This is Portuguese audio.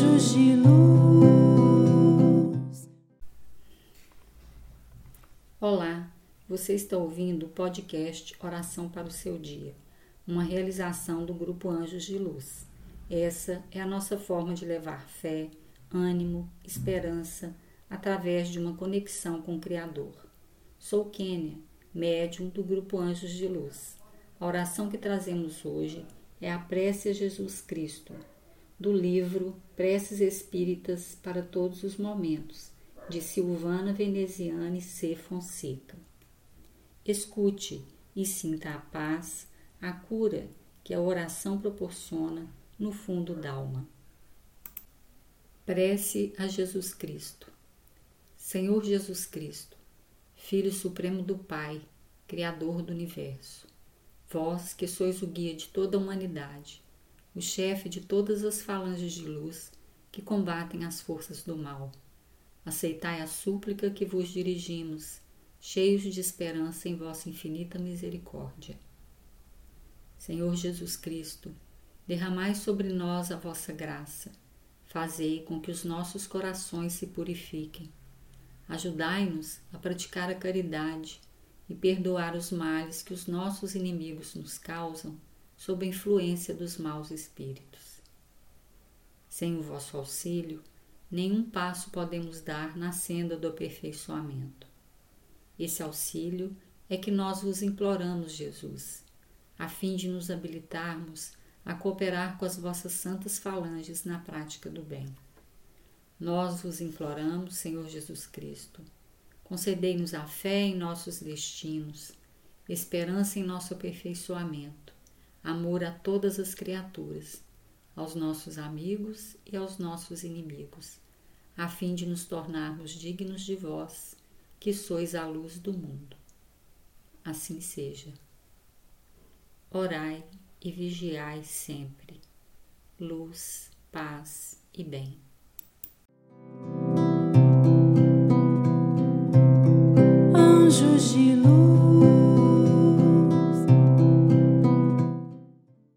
anjos de luz. Olá, você está ouvindo o podcast Oração para o Seu Dia, uma realização do Grupo Anjos de Luz. Essa é a nossa forma de levar fé, ânimo, esperança através de uma conexão com o Criador. Sou Kênia, médium do Grupo Anjos de Luz. A oração que trazemos hoje é a prece a Jesus Cristo do livro Preces Espíritas para Todos os Momentos, de Silvana Veneziane C. Fonseca. Escute e sinta a paz, a cura que a oração proporciona no fundo da alma. Prece a Jesus Cristo. Senhor Jesus Cristo, Filho Supremo do Pai, Criador do Universo, vós que sois o guia de toda a humanidade, o chefe de todas as falanges de luz que combatem as forças do mal, aceitai a súplica que vos dirigimos cheios de esperança em vossa infinita misericórdia. Senhor Jesus Cristo, derramai sobre nós a vossa graça, fazei com que os nossos corações se purifiquem. Ajudai-nos a praticar a caridade e perdoar os males que os nossos inimigos nos causam sob a influência dos maus espíritos. Sem o vosso auxílio, nenhum passo podemos dar na senda do aperfeiçoamento. Esse auxílio é que nós vos imploramos, Jesus, a fim de nos habilitarmos a cooperar com as vossas santas falanges na prática do bem. Nós vos imploramos, Senhor Jesus Cristo, concedei-nos a fé em nossos destinos, esperança em nosso aperfeiçoamento, amor a todas as criaturas, aos nossos amigos e aos nossos inimigos, a fim de nos tornarmos dignos de vós que sois a luz do mundo. Assim seja. Orai e vigiai sempre. Luz, paz e bem.